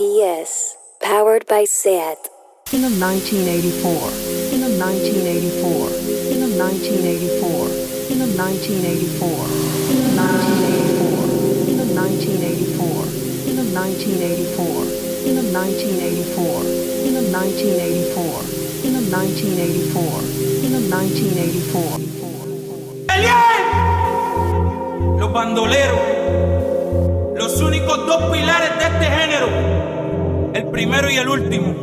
GPS, powered by SAT. In 1984, in 1984, in 1984, in 1984, in 1984, in 1984, in 1984, in 1984, in 1984, in 1984, in 1984. Los bandoleros, los únicos dos pilares de este género, el primero y el último.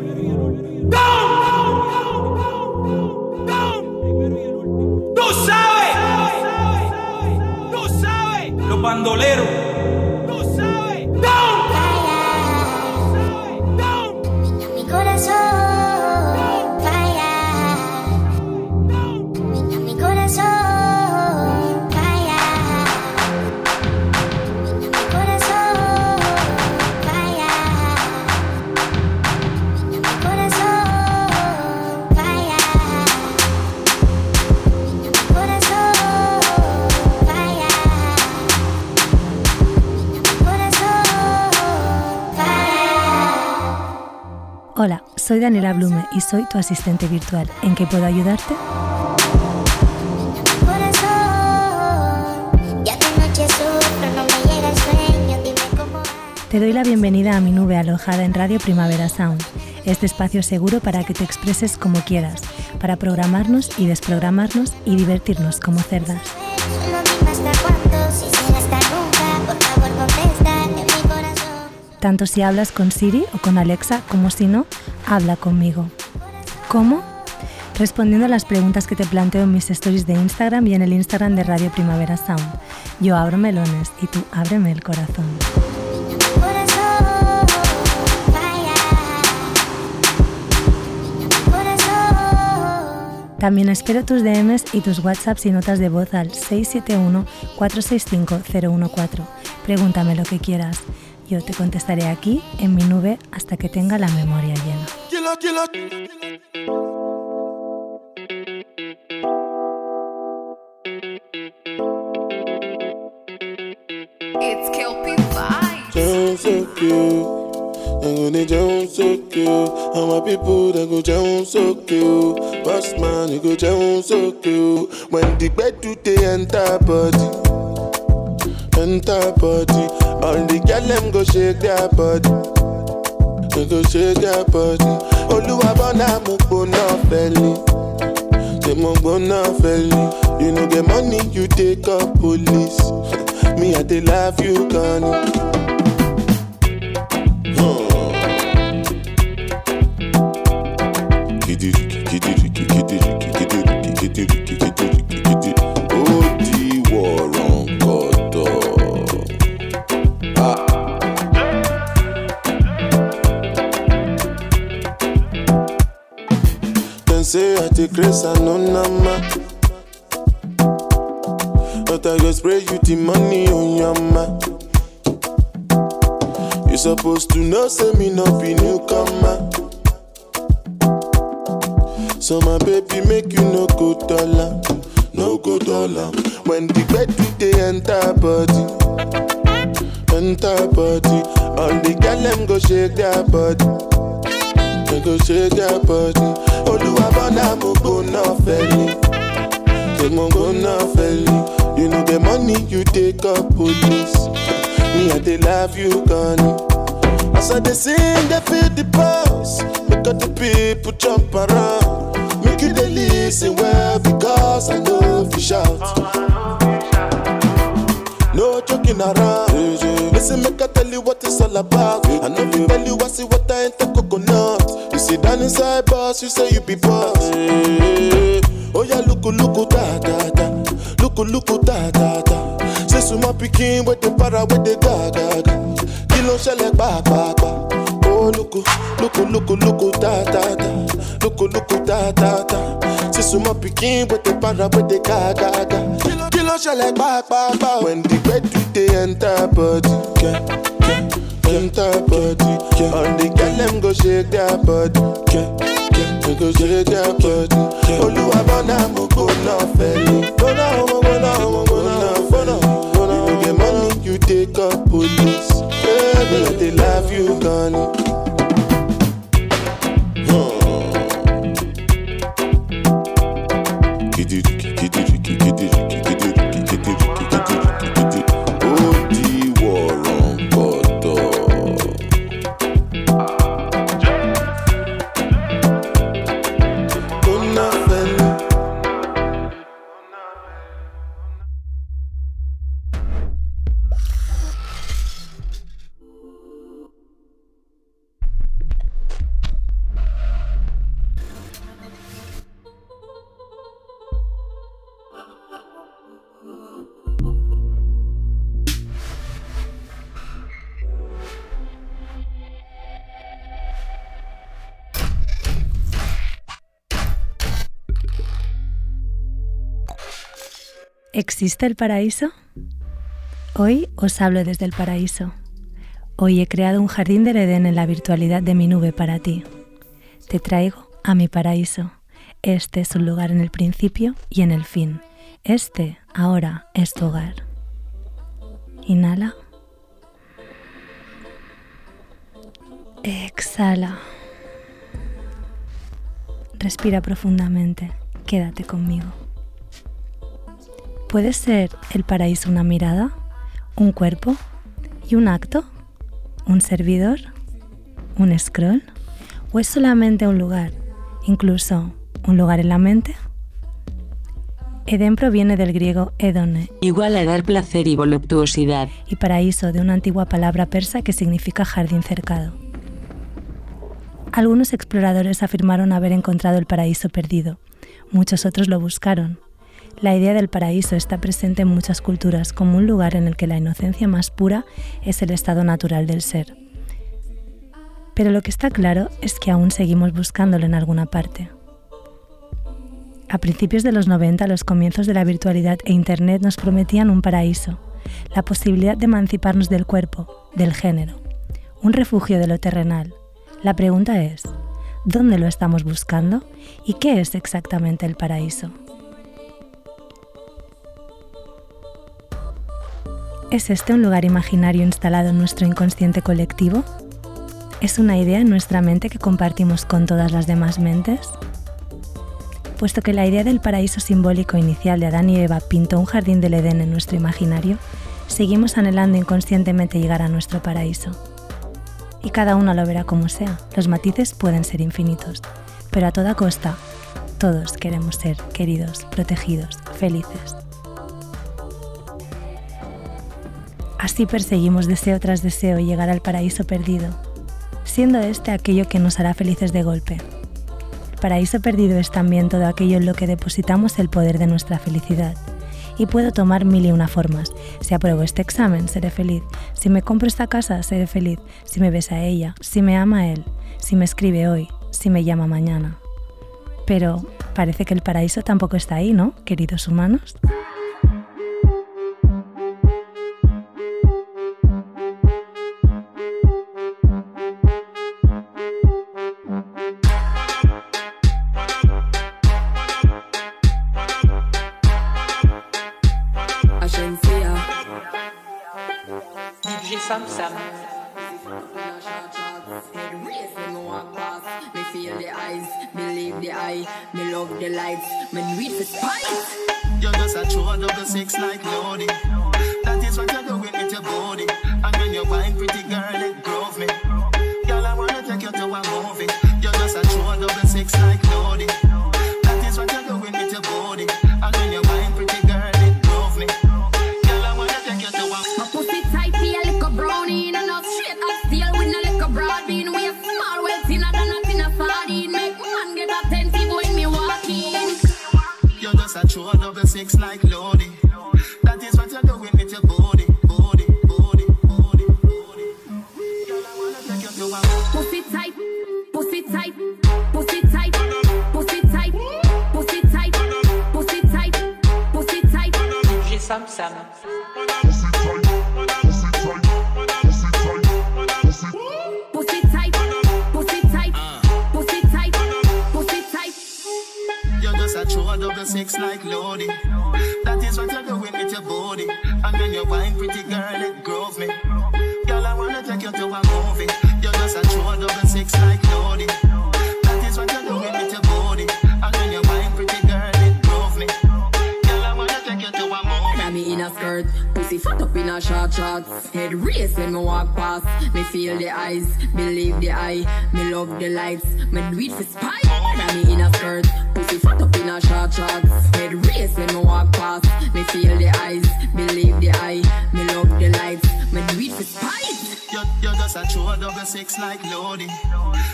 Tú sabes, tú sabes, los bandoleros. Soy Daniela Blume y soy tu asistente virtual. ¿En qué puedo ayudarte? Te doy la bienvenida a mi nube alojada en Radio Primavera Sound, este espacio seguro para que te expreses como quieras, para programarnos y desprogramarnos y divertirnos como cerdas. Tanto si hablas con Siri o con Alexa como si no, habla conmigo. ¿Cómo? Respondiendo a las preguntas que te planteo en mis stories de Instagram y en el Instagram de Radio Primavera Sound. Yo abro melones y tú ábreme el corazón. También espero tus DMs y tus WhatsApps y notas de voz al 671-465-014. Pregúntame lo que quieras. Yo te contestaré aquí, en mi nube, hasta que tenga la memoria llena. It's Kelpie Vibes. Jones so cute. And when they Jones so cute. And my people they go Jones so cute. Boss man, you go Jones so cute. When the bed do they enter body. Enter body. All the girl them go shake their body. They go shake their body. Oluwa bona mo gbona feli. Say mo gbona feli. You know get money, you take up police. Me I dey love you, Connie. Grace and no nama. But I go spray you the money on your ma. You supposed to know, say me no be newcomer. So my baby make you no go dollar, no go dollar. When the bed do they enter body, enter body. All the girl them go shake their body, they go shake their body. Oluwa bona mo no felly, they mo felly. You know the money you take up police. Me I dey love you, Connie. As I dey sing, they feel the pulse. Make all the people jump around. Make you dey listen well because I know oh, if you shout. No joking around. Listen, make I tell you what it's all about. I know you tell you I see what I ain't the coconut. You sit down inside boss, you say you be boss. Oh yeah, look, look, da da da. Look, look, da da da. Say suma pikin with the para with the ga ga ga. Kí ló ń ṣẹlẹ̀ pàápàá? Oh look, look, look, look, da da da. Look, look, da da da. Say suma pikin with the para with the ga ga. Kí ló- Kí ló ń ṣẹlẹ̀? When the bed do they enter body, yeah, yeah, enter body. Yeah. All the girl them go shake their body, yeah, yeah, they go shake their body. Olúwa bọ́nà mo gbóná fẹ́lẹ̀. Gbóná mo gbóná mo gbóná gbóná. You get money, you take up police. Baby, I dey love you, Connie. ¿Existe el paraíso? Hoy os hablo desde el paraíso. Hoy he creado un jardín del Edén en la virtualidad de mi nube para ti. Te traigo a mi paraíso. Este es un lugar en el principio y en el fin. Este ahora es tu hogar. Inhala. Exhala. Respira profundamente. Quédate conmigo. ¿Puede ser el paraíso una mirada, un cuerpo y un acto? ¿Un servidor? ¿Un scroll? ¿O es solamente un lugar, incluso un lugar en la mente? Edén proviene del griego edone igual a dar placer y voluptuosidad. y paraíso de una antigua palabra persa que significa jardín cercado. Algunos exploradores afirmaron haber encontrado el paraíso perdido, muchos otros lo buscaron. La idea del paraíso está presente en muchas culturas como un lugar en el que la inocencia más pura es el estado natural del ser. Pero lo que está claro es que aún seguimos buscándolo en alguna parte. A principios de los 90, los comienzos de la virtualidad e Internet nos prometían un paraíso, la posibilidad de emanciparnos del cuerpo, del género, un refugio de lo terrenal. La pregunta es, ¿dónde lo estamos buscando y qué es exactamente el paraíso? ¿Es este un lugar imaginario instalado en nuestro inconsciente colectivo? ¿Es una idea en nuestra mente que compartimos con todas las demás mentes? Puesto que la idea del paraíso simbólico inicial de Adán y Eva pintó un jardín del Edén en nuestro imaginario, seguimos anhelando inconscientemente llegar a nuestro paraíso. Y cada uno lo verá como sea, los matices pueden ser infinitos, pero a toda costa, todos queremos ser queridos, protegidos, felices. Así perseguimos deseo tras deseo llegar al paraíso perdido, siendo este aquello que nos hará felices de golpe. El paraíso perdido es también todo aquello en lo que depositamos el poder de nuestra felicidad. Y puedo tomar mil y una formas. Si apruebo este examen, seré feliz. Si me compro esta casa, seré feliz. Si me besa ella, si me ama él, si me escribe hoy, si me llama mañana. Pero parece que el paraíso tampoco está ahí, ¿no, queridos humanos? Believe me love the lights, me read the spice. You're just a true double six like Lodi. That is what you're doing with your body. And when you're wine, pretty girl, it drove me.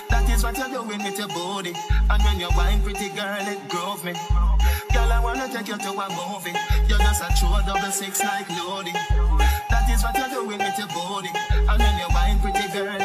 That is what you're doing with your body. And when you're wine, pretty girl, it grove me. Girl, I wanna take you to a movie. You're just a true double six like Lodi. That is what you're doing with your body. And when you're wine, pretty girl,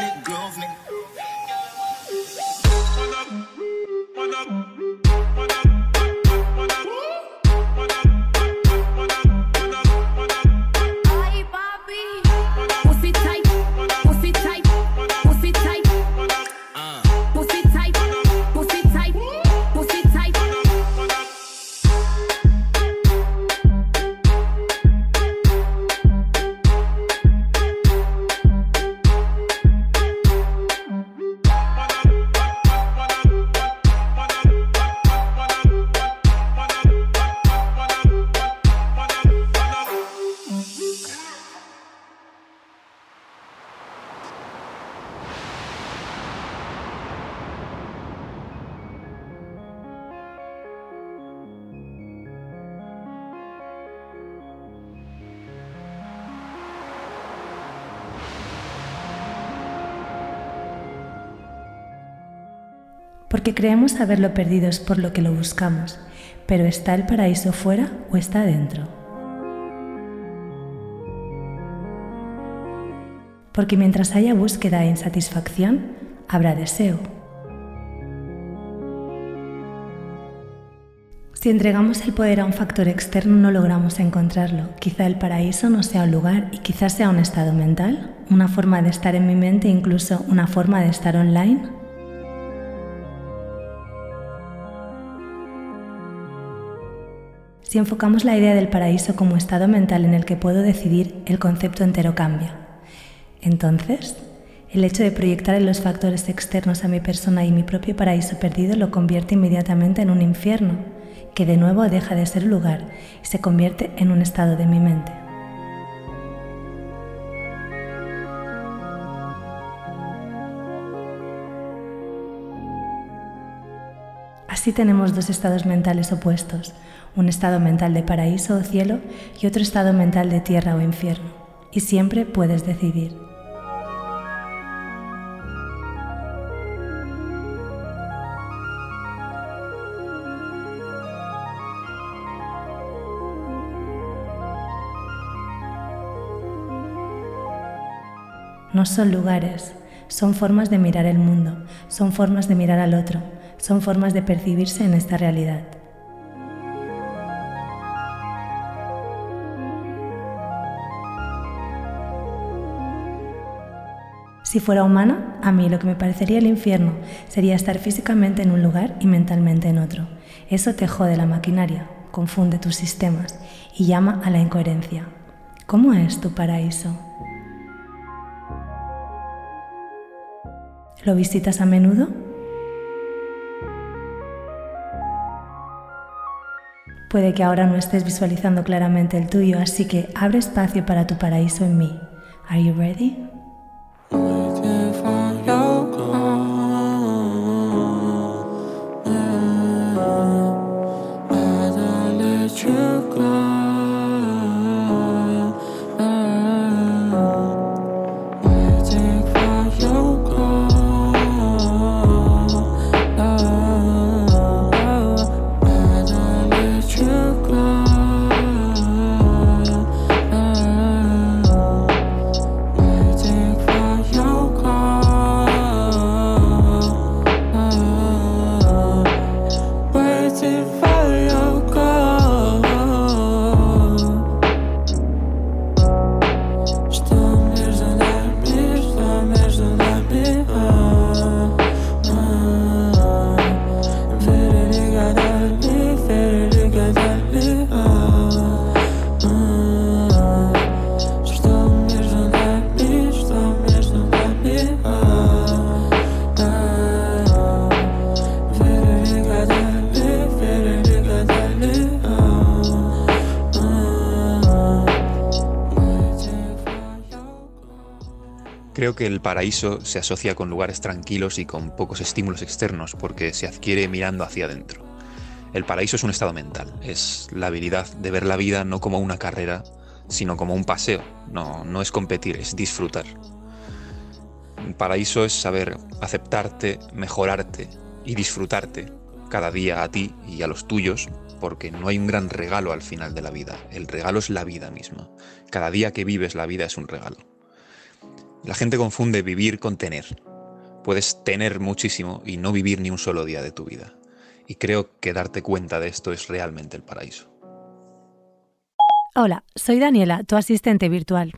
Creemos saberlo perdido es por lo que lo buscamos, pero ¿está el paraíso fuera o está dentro? Porque mientras haya búsqueda e insatisfacción, habrá deseo. Si entregamos el poder a un factor externo no logramos encontrarlo. Quizá el paraíso no sea un lugar y quizá sea un estado mental, una forma de estar en mi mente, incluso una forma de estar online. Si enfocamos la idea del paraíso como estado mental en el que puedo decidir, el concepto entero cambia. Entonces, el hecho de proyectar en los factores externos a mi persona y mi propio paraíso perdido lo convierte inmediatamente en un infierno, que de nuevo deja de ser lugar y se convierte en un estado de mi mente. Así tenemos dos estados mentales opuestos, un estado mental de paraíso o cielo y otro estado mental de tierra o infierno. Y siempre puedes decidir. No son lugares, son formas de mirar el mundo, son formas de mirar al otro, son formas de percibirse en esta realidad. Si fuera humana, a mí lo que me parecería el infierno sería estar físicamente en un lugar y mentalmente en otro. Eso te jode la maquinaria, confunde tus sistemas y llama a la incoherencia. ¿Cómo es tu paraíso? ¿Lo visitas a menudo? Puede que ahora no estés visualizando claramente el tuyo, así que abre espacio para tu paraíso en mí. Are you ready? Creo el paraíso se asocia con lugares tranquilos y con pocos estímulos externos porque se adquiere mirando hacia adentro. El paraíso es un estado mental, es la habilidad de ver la vida no como una carrera, sino como un paseo. No, no es competir, es disfrutar. El paraíso es saber aceptarte, mejorarte y disfrutarte cada día a ti y a los tuyos, porque no hay un gran regalo al final de la vida. El regalo es la vida misma. Cada día que vives la vida es un regalo. La gente confunde vivir con tener. Puedes tener muchísimo y no vivir ni un solo día de tu vida. Y creo que darte cuenta de esto es realmente el paraíso. Hola, soy Daniela, tu asistente virtual.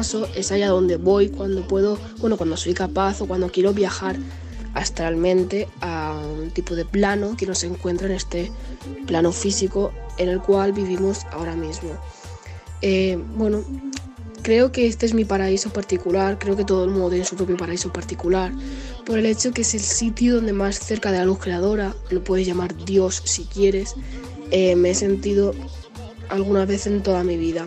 Es allá donde voy cuando puedo, bueno, cuando soy capaz o cuando quiero viajar astralmente a un tipo de plano que no se encuentra en este plano físico en el cual vivimos ahora mismo. Eh, bueno, creo que este es mi paraíso particular, creo que todo el mundo tiene su propio paraíso particular, por el hecho que es el sitio donde más cerca de la luz creadora, lo puedes llamar Dios si quieres, eh, me he sentido alguna vez en toda mi vida.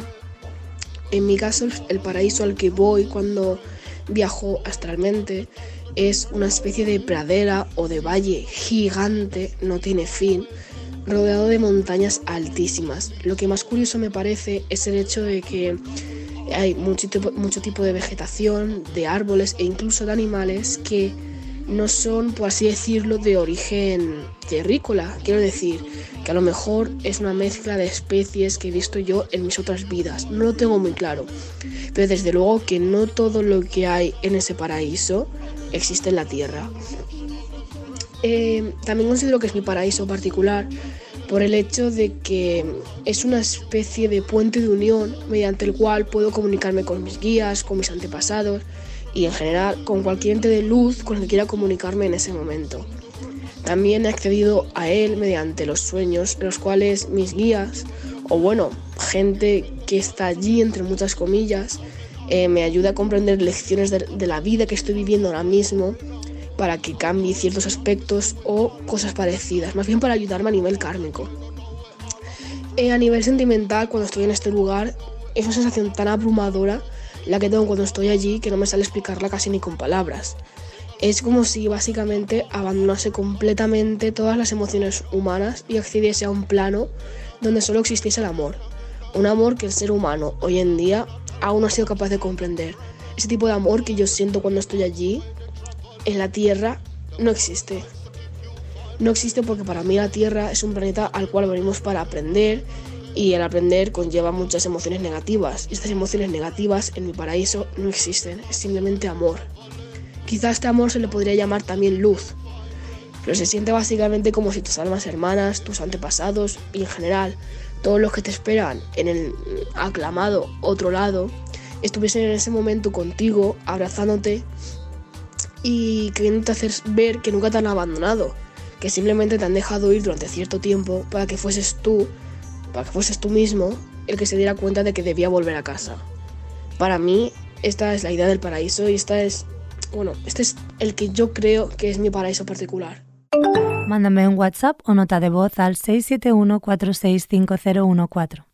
En mi caso, el paraíso al que voy cuando viajo astralmente es una especie de pradera o de valle gigante, no tiene fin, rodeado de montañas altísimas. Lo que más curioso me parece es el hecho de que hay mucho tipo, mucho tipo de vegetación, de árboles e incluso de animales que no son, por así decirlo, de origen terrícola. Quiero decir que a lo mejor es una mezcla de especies que he visto yo en mis otras vidas. No lo tengo muy claro. Pero desde luego que no todo lo que hay en ese paraíso existe en la Tierra. Eh, también considero que es mi paraíso particular por el hecho de que es una especie de puente de unión mediante el cual puedo comunicarme con mis guías, con mis antepasados y en general con cualquier ente de luz con el que quiera comunicarme en ese momento. También he accedido a él mediante los sueños, en los cuales mis guías, o bueno, gente que está allí entre muchas comillas, eh, me ayuda a comprender lecciones de, la vida que estoy viviendo ahora mismo para que cambie ciertos aspectos o cosas parecidas, más bien para ayudarme a nivel kármico. Eh, a nivel sentimental, cuando estoy en este lugar, es una sensación tan abrumadora la que tengo cuando estoy allí que no me sale explicarla casi ni con palabras. Es como si básicamente abandonase completamente todas las emociones humanas y accediese a un plano donde solo existiese el amor. Un amor que el ser humano hoy en día aún no ha sido capaz de comprender. Ese tipo de amor que yo siento cuando estoy allí en la Tierra no existe. No existe porque para mí la Tierra es un planeta al cual venimos para aprender y el aprender conlleva muchas emociones negativas. Y estas emociones negativas en mi paraíso no existen, es simplemente amor. Quizás este amor se le podría llamar también luz, pero se siente básicamente como si tus almas hermanas, tus antepasados y en general todos los que te esperan en el aclamado otro lado estuviesen en ese momento contigo, abrazándote y queriéndote hacer ver que nunca te han abandonado, que simplemente te han dejado ir durante cierto tiempo para que fueses tú, para que fueses tú mismo el que se diera cuenta de que debía volver a casa. Para mí, esta es la idea del paraíso y esta es, bueno, este es el que yo creo que es mi paraíso particular. Mándame un WhatsApp o nota de voz al 671 465014.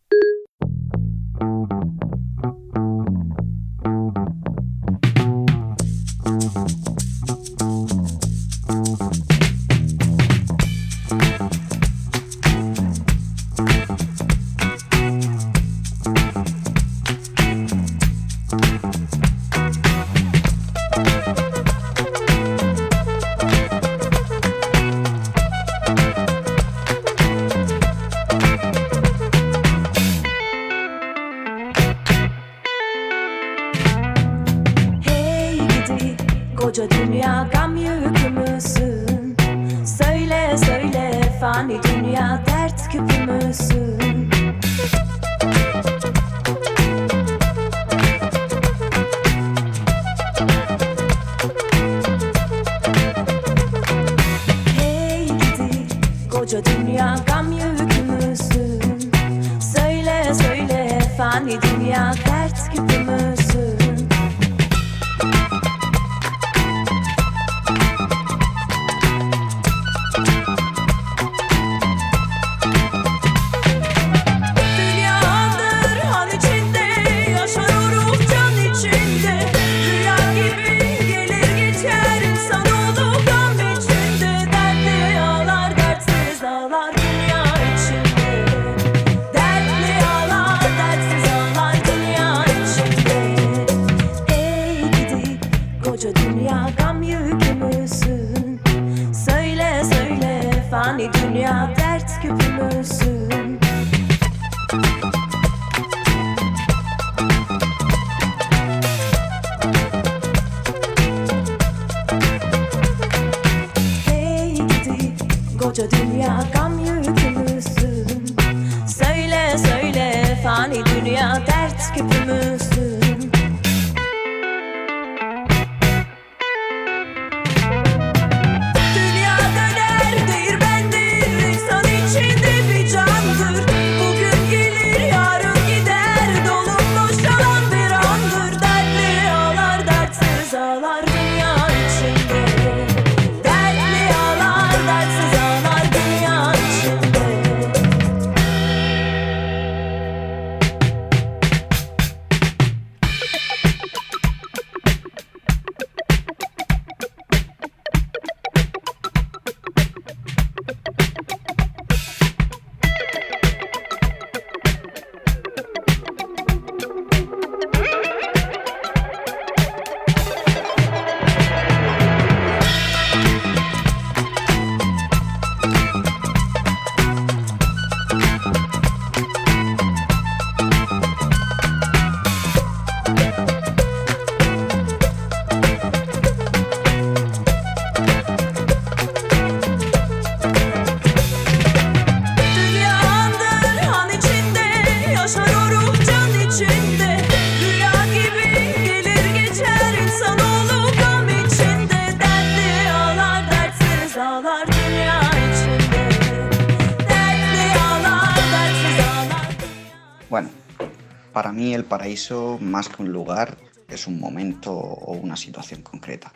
Paraíso, más que un lugar, es un momento o una situación concreta.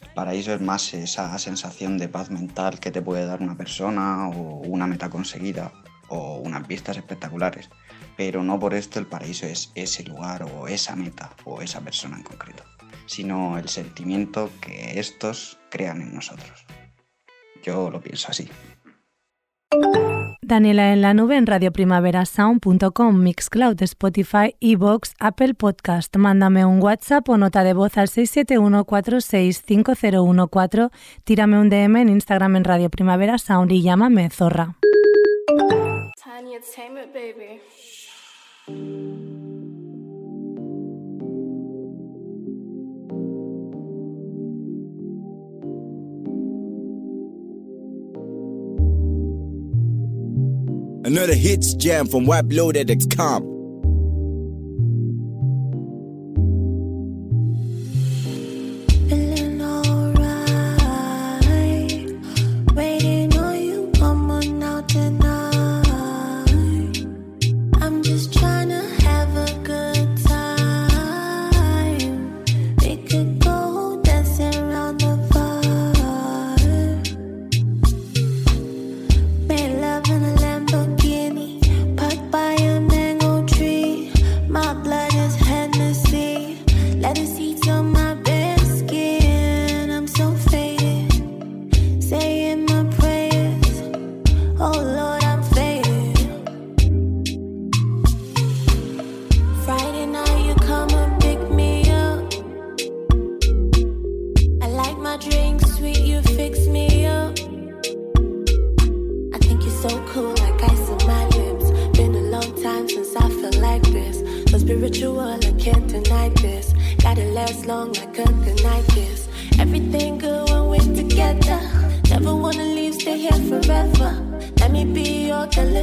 El paraíso es más esa sensación de paz mental que te puede dar una persona o una meta conseguida o unas vistas espectaculares. Pero no por esto el paraíso es ese lugar o esa meta o esa persona en concreto, sino el sentimiento que estos crean en nosotros. Yo lo pienso así. Daniela en la nube en radioprimaverasound.com, Mixcloud, Spotify, Evox, Apple Podcast. Mándame un WhatsApp o nota de voz al 671465014, tírame un DM en Instagram en Radio Primavera Sound y llámame Zorra. Another hits jam from White Blow.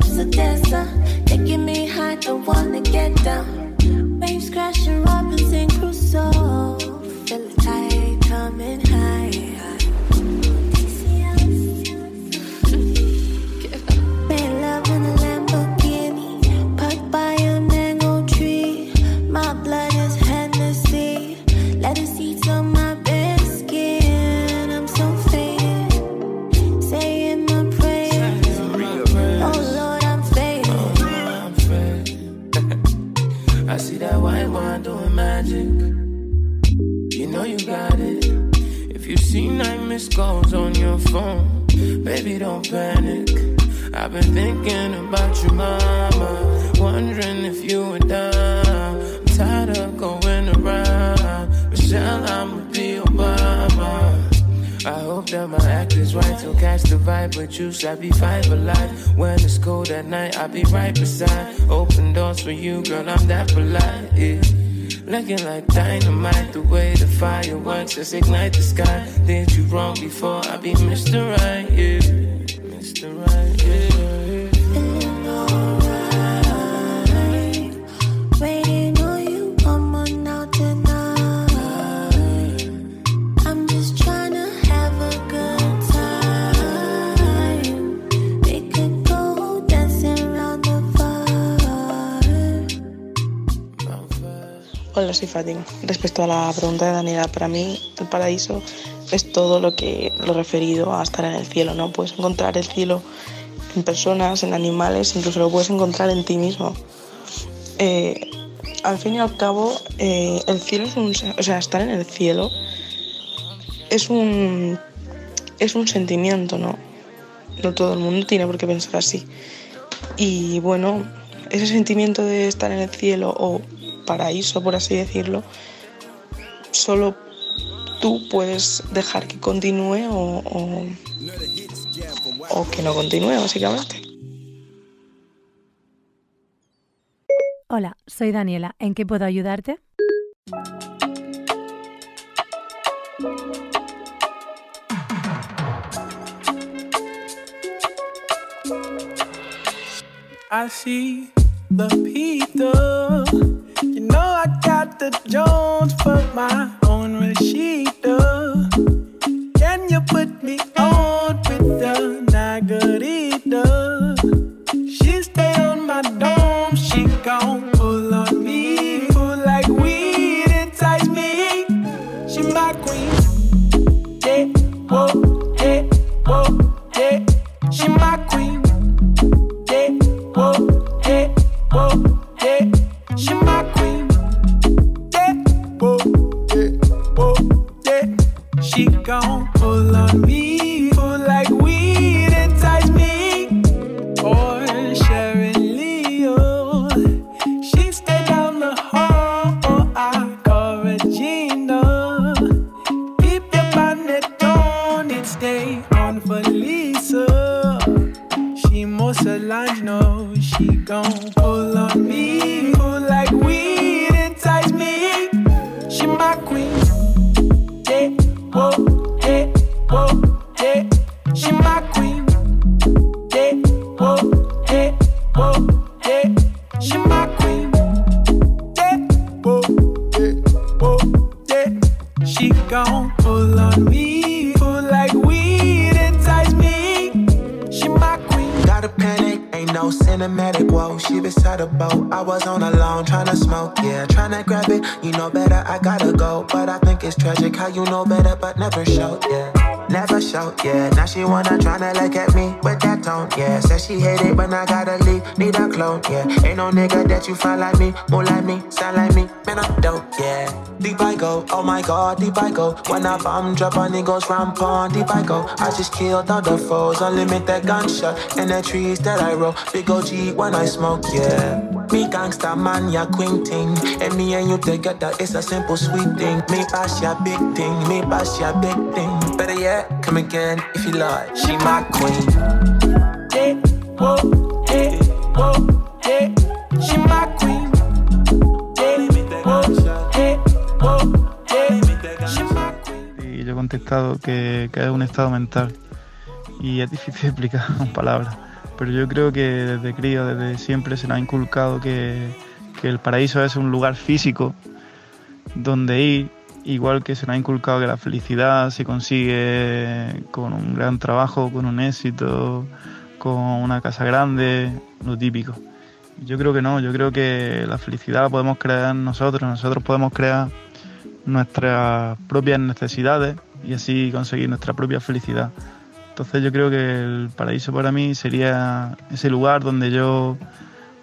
Your calypso dancer. Taking me high, don't wanna get down. Be right beside. Open doors for you, girl, I'm that polite. Yeah. Looking like dynamite, the way the fireworks just ignite the sky. Did you wrong before? I be Mr. Right, yeah. Respecto a la pregunta de Daniela, para mí el paraíso es todo lo que lo referido a estar en el cielo, ¿no? Puedes encontrar el cielo en personas, en animales, incluso lo puedes encontrar en ti mismo. Eh, al fin y al cabo, eh, el cielo es un, o sea, estar en el cielo es un es un sentimiento, ¿no? No todo el mundo tiene por qué pensar así. Y bueno, ese sentimiento de estar en el cielo o paraíso, por así decirlo, solo tú puedes dejar que continúe o, o, o que no continúe, básicamente. Hola, soy Daniela. ¿En qué puedo ayudarte? I see the Peter. I got the Jones for my own Rashida. Can you put me But Lisa. She Moshelangelo, she gon' pull on me, pull beside a boat. I was on a lawn tryna smoke, yeah, tryna grab it. You know better, I gotta go. But I think it's tragic how you know better, but never show, yeah. Never show, yeah. Now she wanna tryna look at me with that tone, yeah. Said she hate it when I gotta leave, need a clone, yeah. Ain't no nigga that you find like me, more like me, sound like me, man, I'm dope, yeah. Deep I go, oh my god, deep I go. When I bomb drop on niggas rampant, deep I go. I just killed all the foes, unlimited gunshot in the trees that I roll. Big OG when I smoke, yeah. Me gangsta man, ya queen thing. And me and you together, it's a simple sweet thing. Me pass ya big thing, me pass ya big thing. Better yet, come again if you like. She my queen. Yeah, whoa, yeah, whoa, yeah. She my queen. Contestado que, que es un estado mental y es difícil explicar con palabras. Pero yo creo que desde crío, desde siempre se nos ha inculcado que, que el paraíso es un lugar físico donde ir, igual que se nos ha inculcado que la felicidad se consigue con un gran trabajo, con un éxito, con una casa grande, lo típico. Yo creo que no, yo creo que la felicidad la podemos crear nosotros, nosotros podemos crear nuestras propias necesidades y así conseguir nuestra propia felicidad. Entonces yo creo que el paraíso para mí sería ese lugar donde yo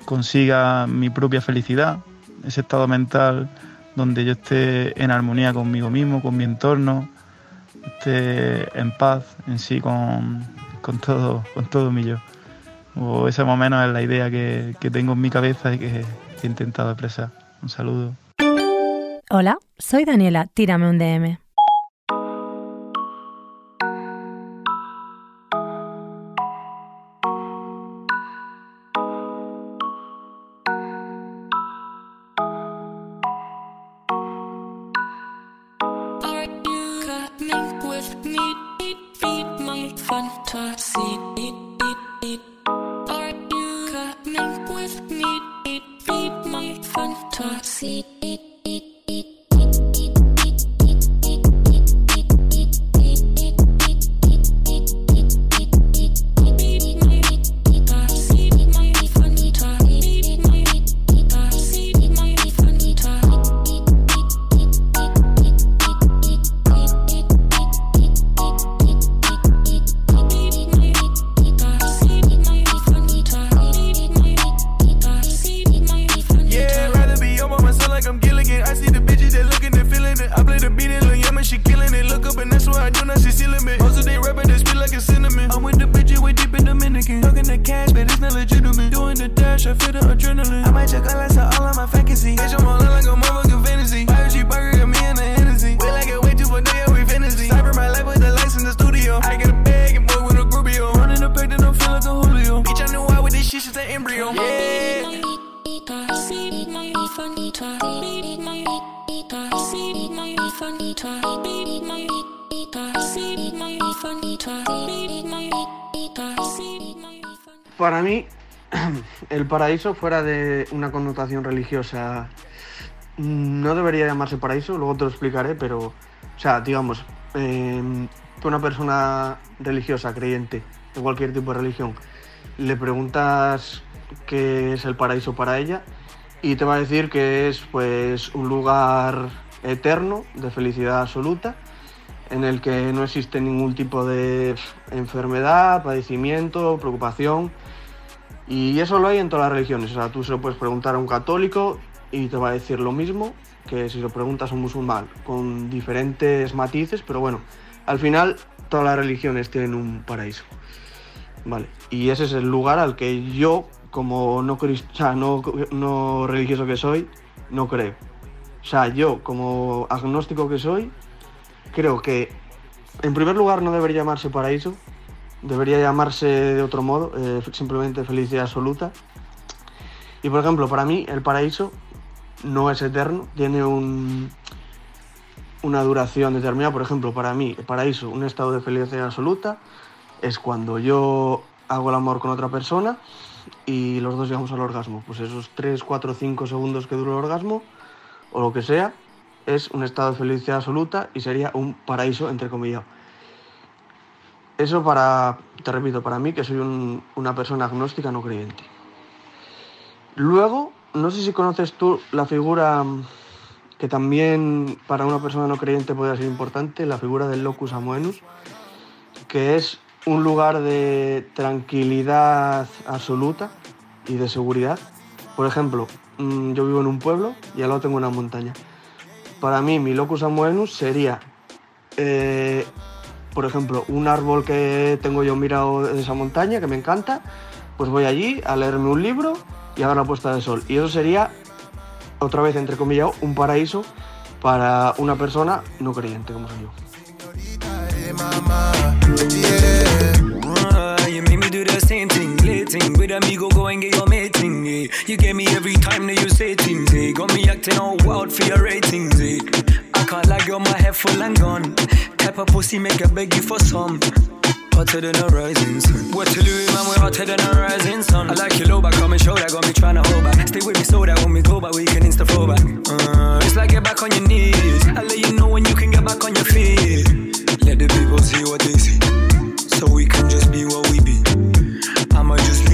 consiga mi propia felicidad, ese estado mental donde yo esté en armonía conmigo mismo, con mi entorno, esté en paz en sí con, con todo, con todo mi yo. O esa más o menos es la idea que, que tengo en mi cabeza y que, que he intentado expresar. Un saludo. Hola, soy Daniela, tírame un DM. The but el paraíso fuera de una connotación religiosa no debería llamarse paraíso, luego te lo explicaré, pero, o sea, digamos, eh, que una persona religiosa, creyente, de cualquier tipo de religión, le preguntas qué es el paraíso para ella y te va a decir que es pues un lugar eterno de felicidad absoluta en el que no existe ningún tipo de enfermedad, padecimiento, preocupación. Y eso lo hay en todas las religiones. O sea, tú se lo puedes preguntar a un católico y te va a decir lo mismo que si lo preguntas a un musulmán, con diferentes matices, pero bueno, al final todas las religiones tienen un paraíso. Vale, y ese es el lugar al que yo, como no, o sea, no, no religioso que soy, no creo. O sea, yo, como agnóstico que soy, creo que en primer lugar no debería llamarse paraíso, debería llamarse de otro modo, eh, simplemente felicidad absoluta. Y por ejemplo, para mí el paraíso no es eterno, tiene un, una duración determinada. Por ejemplo, para mí el paraíso, un estado de felicidad absoluta, es cuando yo hago el amor con otra persona y los dos llegamos al orgasmo. Pues esos 3, 4, 5 segundos que dura el orgasmo, o lo que sea, es un estado de felicidad absoluta y sería un paraíso, entre comillas. Eso para, te repito, para mí, que soy un- una persona agnóstica no creyente. Luego, no sé si conoces tú la figura mm, que también para una persona no creyente puede ser importante, la figura del locus amoenus, que es un lugar de tranquilidad absoluta y de seguridad. Por ejemplo, mm, yo vivo en un pueblo y al lado tengo una montaña. Para mí, mi locus amoenus sería, eh, por ejemplo, un árbol que tengo yo mirado de esa montaña, que me encanta, pues voy allí a leerme un libro y a ver la puesta de sol. Y eso sería, otra vez, entre comillas, un paraíso para una persona no creyente como soy yo. I. Type of pussy make I beg you for some. Hotter than a rising sun. What to do, man? We're hotter than a rising sun. I like your low back, come and show that. Got me trying to hold back. Stay with me so that when we go back, we can insta flow back. Uh, it's like get back on your knees. I'll let you know when you can get back on your feet. Let the people see what they see. So we can just be what we be. I'ma just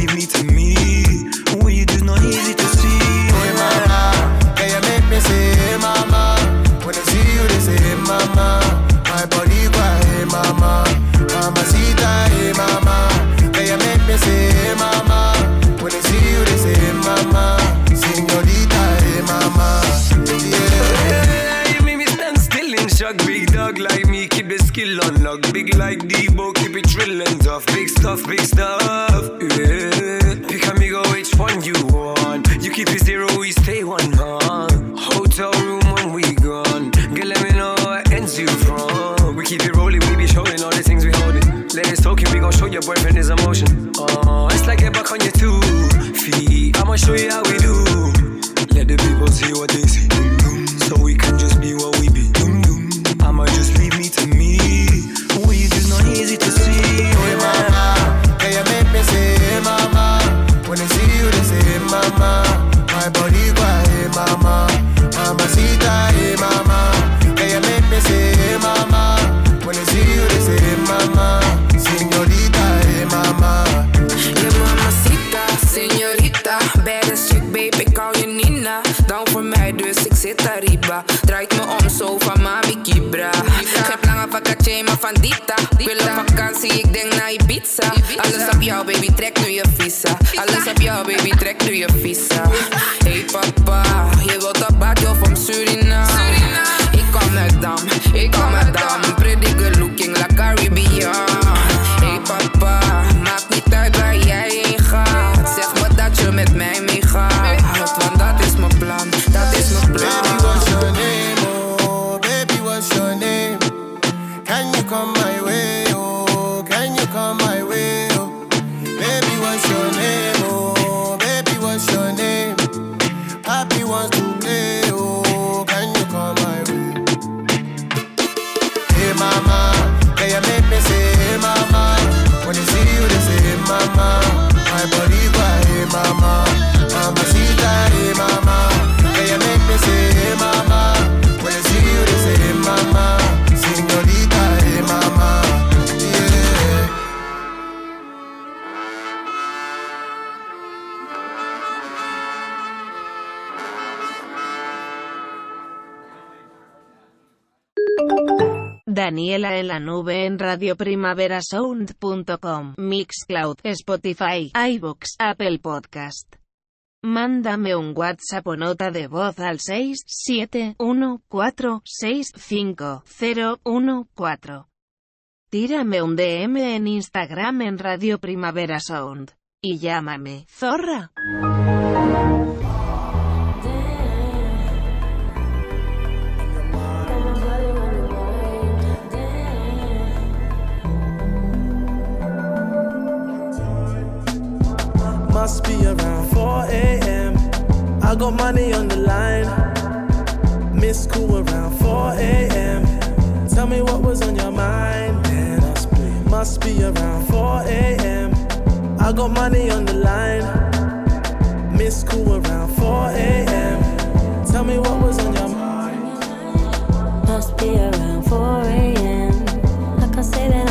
En la nube en radioprimaverasound.com, Mixcloud, Spotify, iBooks, Apple Podcast. Mándame un WhatsApp o nota de voz al 671465014. Tírame un DM en Instagram en Radio Primavera Sound. Y llámame, Zorra. must be around 4 a.m. I got money on the line. Miss cool around 4 a.m. Tell me what was on your mind. Man, must be around 4 a.m. I got money on the line. Miss cool around 4 a.m. Tell me what was on your mind. Must be around 4 a.m. Like I say that.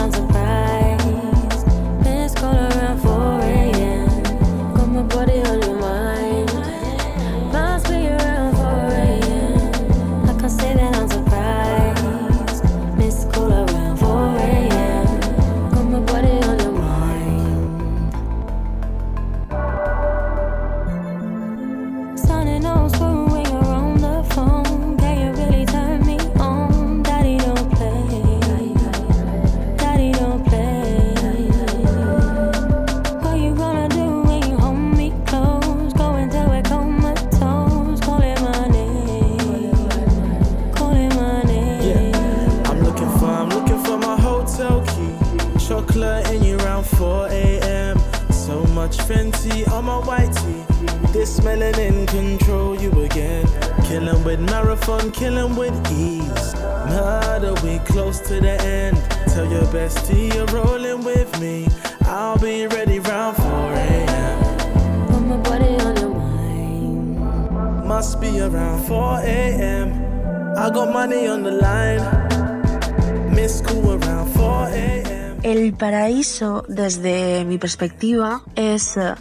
perspectiva es eh,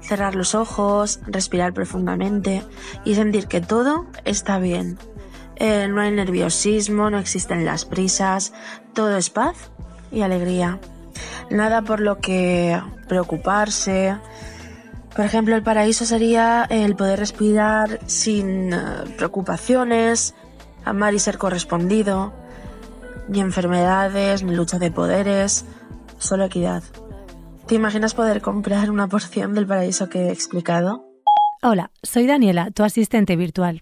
cerrar los ojos, respirar profundamente y sentir que todo está bien. Eh, no hay nerviosismo, no existen las prisas, todo es paz y alegría. Nada por lo que preocuparse. Por ejemplo, el paraíso sería el poder respirar sin eh, preocupaciones, amar y ser correspondido, ni enfermedades, ni lucha de poderes, solo equidad. ¿Te imaginas poder comprar una porción del paraíso que he explicado? Hola, soy Daniela, tu asistente virtual.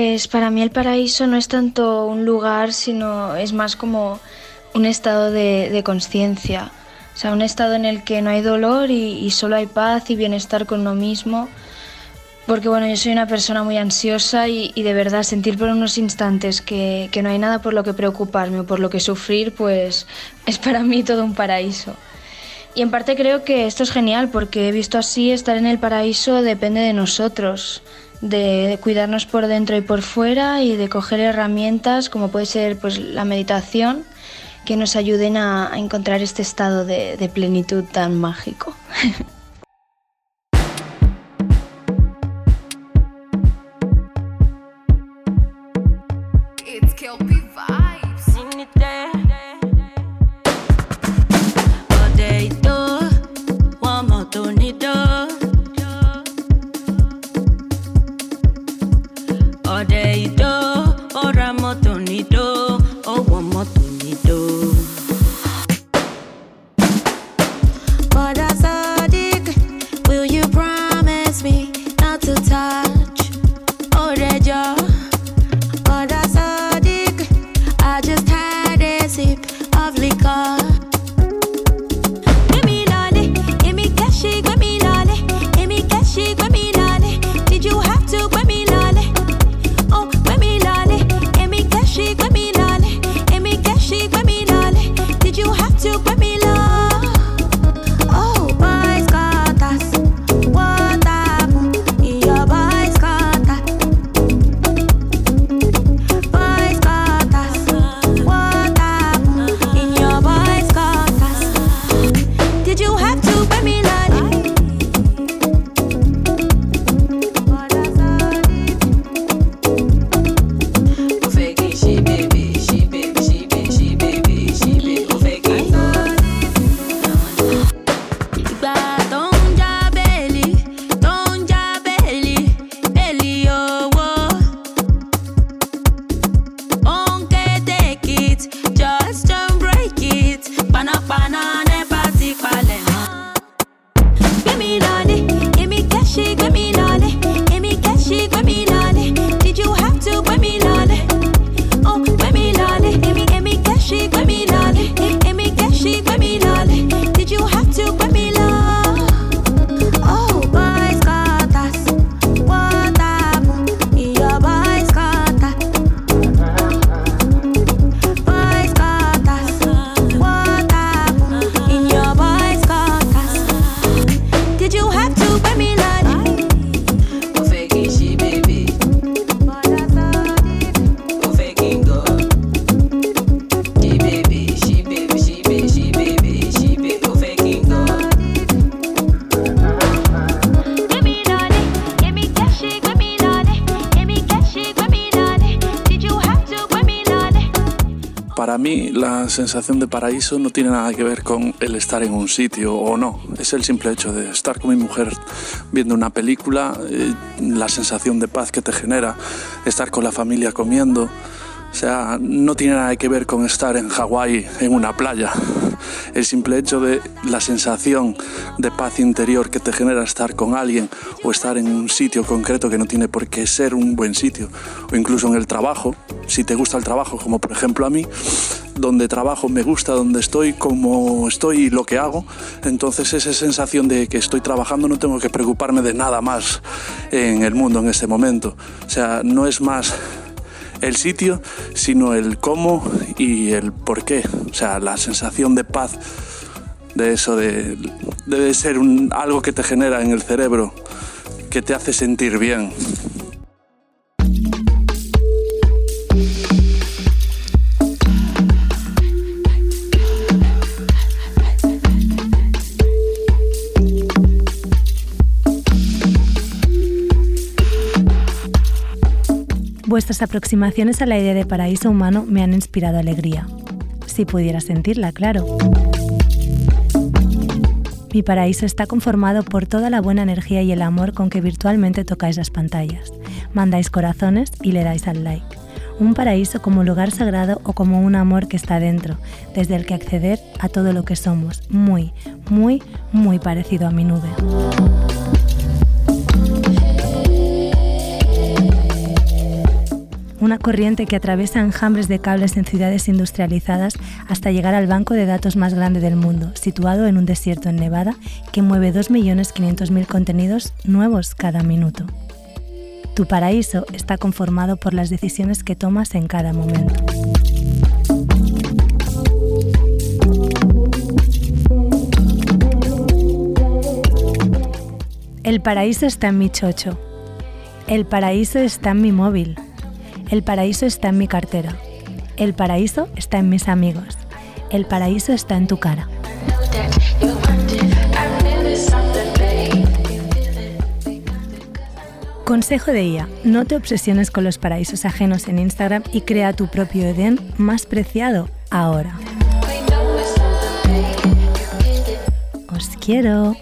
Pues para mí el paraíso no es tanto un lugar, sino es más como un estado de, de conciencia. O sea, un estado en el que no hay dolor y, solo hay paz y bienestar con uno mismo. Porque bueno, yo soy una persona muy ansiosa y, y de verdad sentir por unos instantes que, que no hay nada por lo que preocuparme o por lo que sufrir, pues es para mí todo un paraíso. Y en parte creo que esto es genial porque he visto así estar en el paraíso depende de nosotros, de cuidarnos por dentro y por fuera y de coger herramientas como puede ser pues la meditación que nos ayuden a, encontrar este estado de plenitud tan mágico. sensación de paraíso no tiene nada que ver con el estar en un sitio o no. Es el simple hecho de estar con mi mujer viendo una película, eh, la sensación de paz que te genera, estar con la familia comiendo. O sea, no tiene nada que ver con estar en Hawái en una playa. El simple hecho de la sensación de paz interior que te genera estar con alguien o estar en un sitio concreto que no tiene por qué ser un buen sitio. O incluso en el trabajo, si te gusta el trabajo, como por ejemplo a mí, donde trabajo me gusta, donde estoy, como estoy y lo que hago. Entonces esa sensación de que estoy trabajando no tengo que preocuparme de nada más en el mundo en este momento. O sea, no es más el sitio, sino el cómo y el por qué. O sea, la sensación de paz de eso, de, debe ser un- algo que te genera en el cerebro, que te hace sentir bien. Vuestras aproximaciones a la idea de paraíso humano me han inspirado alegría. Si pudiera sentirla, claro. Mi paraíso está conformado por toda la buena energía y el amor con que virtualmente tocáis las pantallas. Mandáis corazones y le dais al like. Un paraíso como lugar sagrado o como un amor que está dentro, desde el que acceder a todo lo que somos, muy, muy, muy parecido a mi nube. una corriente que atraviesa enjambres de cables en ciudades industrializadas hasta llegar al banco de datos más grande del mundo, situado en un desierto en Nevada, que mueve 2.500.000 contenidos nuevos cada minuto. Tu paraíso está conformado por las decisiones que tomas en cada momento. El paraíso está en mi chocho. El paraíso está en mi móvil. El paraíso está en mi cartera. El paraíso está en mis amigos. El paraíso está en tu cara. Consejo de ella, no te obsesiones con los paraísos ajenos en Instagram y crea tu propio Edén más preciado ahora. Os quiero.